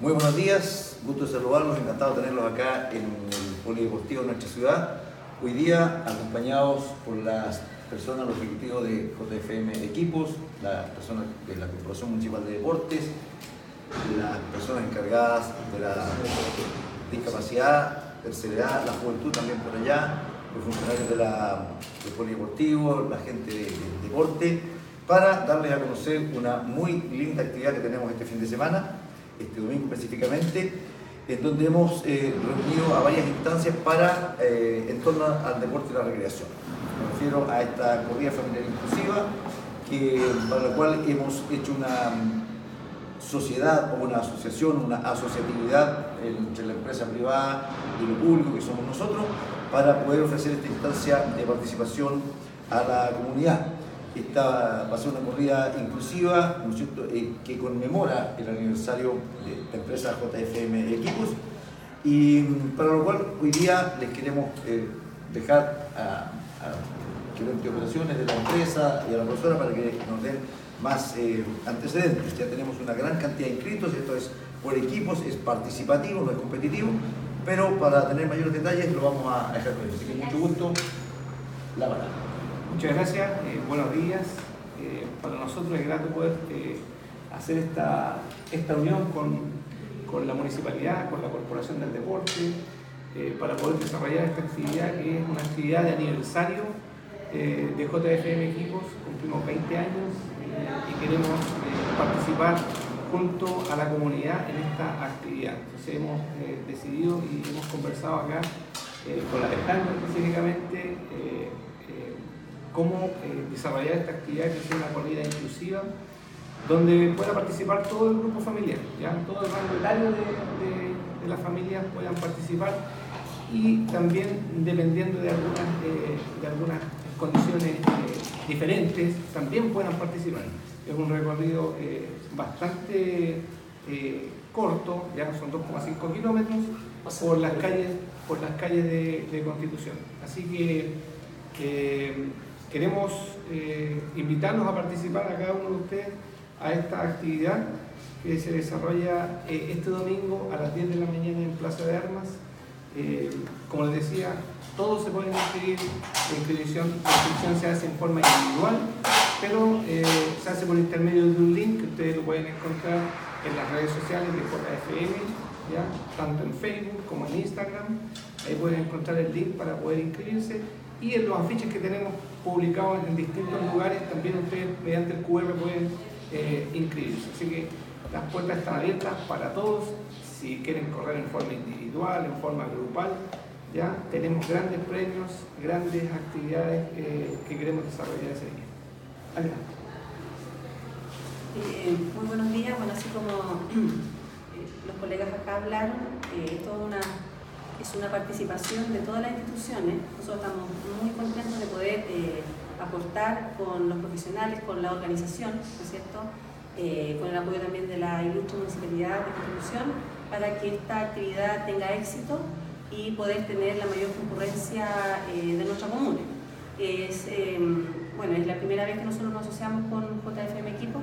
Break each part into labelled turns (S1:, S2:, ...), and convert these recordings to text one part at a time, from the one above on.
S1: Muy buenos días, gusto de saludarlos, encantado de tenerlos acá en el Polideportivo de nuestra ciudad. Hoy día acompañados por las personas, los ejecutivos de JFM Equipos, las personas de la Corporación Municipal de Deportes, las personas encargadas de la discapacidad, tercera la juventud también por allá, los funcionarios del polideportivo, la gente del de deporte, para darles a conocer una muy linda actividad que tenemos este fin de semana, este domingo específicamente, en donde hemos eh, reunido a varias instancias para, eh, en torno al deporte y la recreación. Me refiero a esta corrida familiar inclusiva, que, para la cual hemos hecho una sociedad o una asociación, una asociatividad entre la empresa privada y lo público que somos nosotros, para poder ofrecer esta instancia de participación a la comunidad. Esta va a ser una corrida inclusiva ¿no cierto? Eh, que conmemora el aniversario de la empresa JFM Equipos y mm, para lo cual hoy día les queremos eh, dejar a, gerente de operaciones de la empresa y a la profesora para que nos den más eh, antecedentes. Ya tenemos una gran cantidad de inscritos, esto es por equipos, es participativo, no es competitivo, pero para tener mayores detalles lo vamos a dejar con Así que mucho gusto, la palabra.
S2: Muchas gracias, eh, buenos días. Eh, para nosotros es grato poder eh, hacer esta, esta unión con, con, la municipalidad, con la Corporación del Deporte, para poder desarrollar esta actividad que es una actividad de aniversario de JFM Equipos. Cumplimos 20 años y queremos participar junto a la comunidad en esta actividad. Entonces hemos decidido y hemos conversado acá con la Alejandra específicamente cómo eh, desarrollar esta actividad que sea una corrida inclusiva, donde pueda participar todo el grupo familiar, ¿ya? todo el rango etario de, de, de las familias puedan participar y también dependiendo de algunas, eh, de algunas condiciones eh, diferentes, también puedan participar. Es un recorrido eh, bastante corto, ya son 2,5 kilómetros, por las calles, por las calles de, de Constitución. Así que Queremos eh, invitarlos a participar a cada uno de ustedes a esta actividad que se desarrolla eh, este domingo a las 10 de la mañana en Plaza de Armas. Eh, como les decía, todos se pueden inscribir, la inscripción, la inscripción se hace en forma individual, pero eh, se hace por intermedio de un link que ustedes lo pueden encontrar en las redes sociales de JFM, ¿ya? tanto en Facebook como en Instagram. Ahí pueden encontrar el link para poder inscribirse y en los afiches que tenemos publicados en distintos lugares también ustedes mediante el QR pueden eh, inscribirse. Así que las puertas están abiertas para todos. Si quieren correr en forma individual, en forma grupal, ya tenemos grandes premios, grandes actividades eh, que queremos desarrollar ese día. Adelante.
S3: Eh, muy buenos días. Bueno, así como los colegas acá hablaron, es una es una participación de todas las instituciones. Nosotros estamos muy contentos de poder eh, aportar con los profesionales, con la organización, ¿no cierto? Eh, con el apoyo también de la ilustre municipalidad de Constitución, para que esta actividad tenga éxito y poder tener la mayor concurrencia eh, de nuestra comuna. Es, em, bueno, es la primera vez que nosotros nos asociamos con JFM Equipo,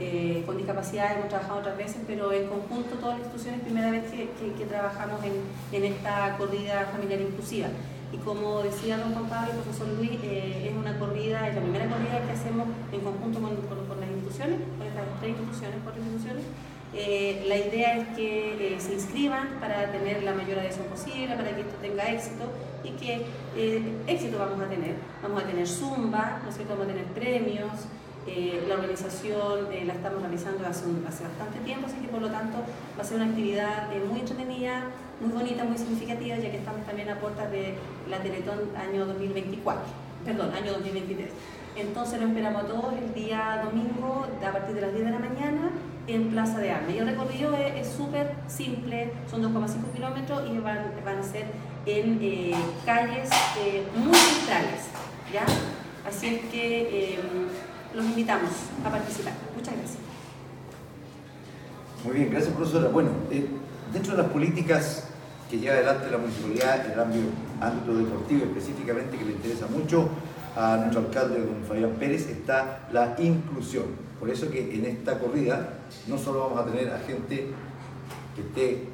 S3: eh, con discapacidad hemos trabajado otras veces, pero en conjunto todas las instituciones, primera vez que, que, que trabajamos en, en, esta corrida familiar inclusiva. Y como decía don Juan Pablo y profesor Luis, eh, es una corrida, es la primera corrida que hacemos en conjunto con, con, con las instituciones, con estas tres instituciones, cuatro instituciones. Eh, la idea es que eh, se inscriban para tener la mayor adhesión posible, para que esto tenga éxito y que eh, éxito vamos a tener. Vamos a tener zumba, ¿no es cierto? Vamos a tener premios, eh, la organización eh, la estamos realizando hace, un, hace, bastante tiempo, así que por lo tanto va a ser una actividad eh, muy entretenida, muy bonita, muy significativa, ya que estamos también a puertas de la Teletón año 2024, perdón, año 2023. Entonces lo esperamos a todos el día domingo a partir de las 10 de la mañana en Plaza de Armas. Y el recorrido es súper simple, son 2,5 kilómetros y van, van, a ser en eh, calles eh, muy centrales. ¿ya? Así es que eh, los invitamos a participar. Muchas gracias.
S1: Muy bien, gracias profesora. Bueno, eh, dentro de las políticas que lleva adelante la municipalidad en el ámbito, ámbito deportivo específicamente, que le interesa mucho a nuestro alcalde, don Fabián Pérez, está la inclusión. Por eso que en esta corrida no solo vamos a tener a gente que esté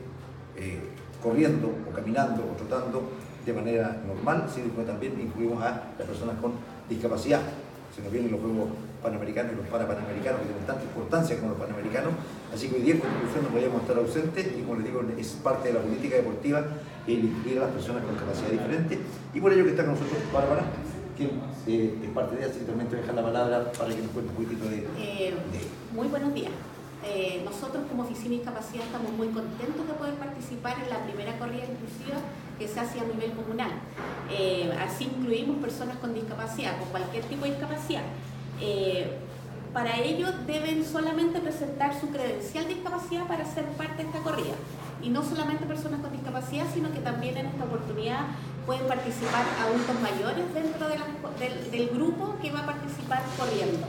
S1: eh, corriendo o caminando o trotando de manera normal, sino que también incluimos a las personas con discapacidad. Se nos vienen los Juegos Panamericanos y los Parapanamericanos que tienen tanta importancia como los Panamericanos, así que hoy día en conclusión no podíamos estar ausentes y como les digo, es parte de la política deportiva el incluir a las personas con capacidad diferente. Y por ello que está con nosotros Bárbara, quien eh, es parte de ella, así que también te dejar la palabra para que nos cuente un poquito de...
S4: Eh,
S1: de
S4: muy buenos días. Eh, nosotros como Oficina de Discapacidad estamos muy contentos de poder participar en la primera corrida inclusiva que se hace a nivel comunal. Eh, así incluimos personas con discapacidad, con cualquier tipo de discapacidad. Eh, para ello deben solamente presentar su credencial de discapacidad para ser parte de esta corrida. Y no solamente personas con discapacidad, sino que también en esta oportunidad pueden participar adultos mayores dentro de la- del, del grupo que va a participar corriendo.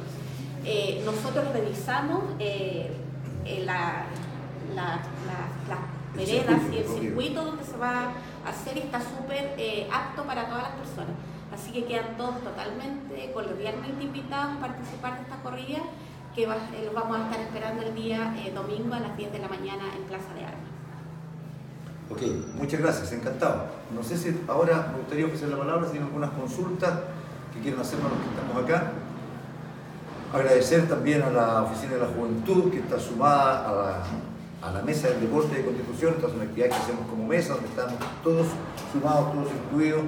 S4: Eh, nosotros revisamos eh, la- la- la- las veredas y el circuito donde se va hacer y está súper eh, apto para todas las personas. Así que quedan todos totalmente cordialmente invitados a participar de esta corrida que eh, los vamos a estar esperando el día eh, domingo a las 10 de la mañana en Plaza de Armas.
S1: Ok, muchas gracias, encantado. No sé si ahora me gustaría ofrecer la palabra, si tienen algunas consultas que quieran hacernos los que estamos acá. Agradecer también a la Oficina de la Juventud que está sumada a la, a la Mesa del Deporte de Constitución. Esta es una actividad que hacemos como mesa, donde estamos todos sumados, todos incluidos,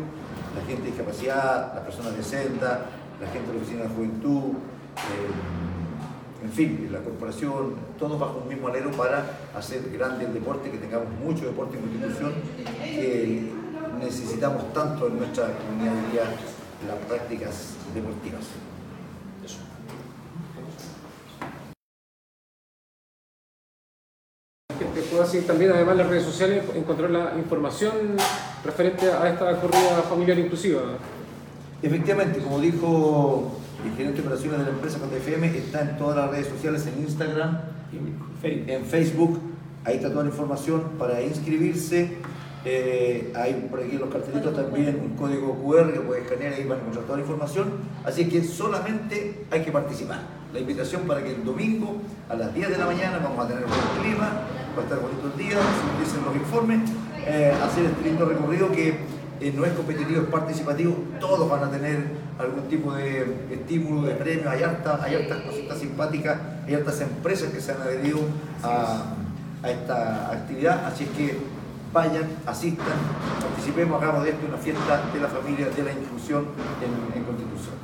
S1: la gente de discapacidad, las personas de senda, la gente de la Oficina de la Juventud, eh, en fin, la corporación, todos bajo un mismo alero para hacer grande el deporte, que tengamos mucho deporte en Constitución, que necesitamos tanto en nuestra comunidad hoy día las prácticas deportivas.
S5: gente seguir también, además, las redes sociales, encontrar la información referente a esta corrida familiar inclusiva.
S1: Efectivamente, como dijo el gerente de operaciones de la empresa FM, está en todas las redes sociales, en Instagram, en Facebook, ahí está toda la información para inscribirse. Eh, hay por aquí en los cartelitos también un código QR que puede escanear ahí van a encontrar toda la información. Así que solamente hay que participar. La invitación para que el domingo a las 10 de la mañana vamos a tener buen clima, va a estar bonito el día, según dicen los informes, eh, hacer este lindo recorrido que eh, no es competitivo, es participativo, todos van a tener algún tipo de estímulo, de premio, hay hartas, hay hartas cositas simpáticas, hay hartas empresas que se han adherido a, a esta actividad, así es que vayan, asistan, participemos, hagamos de esto una fiesta de la familia, de la inclusión en, en Constitución.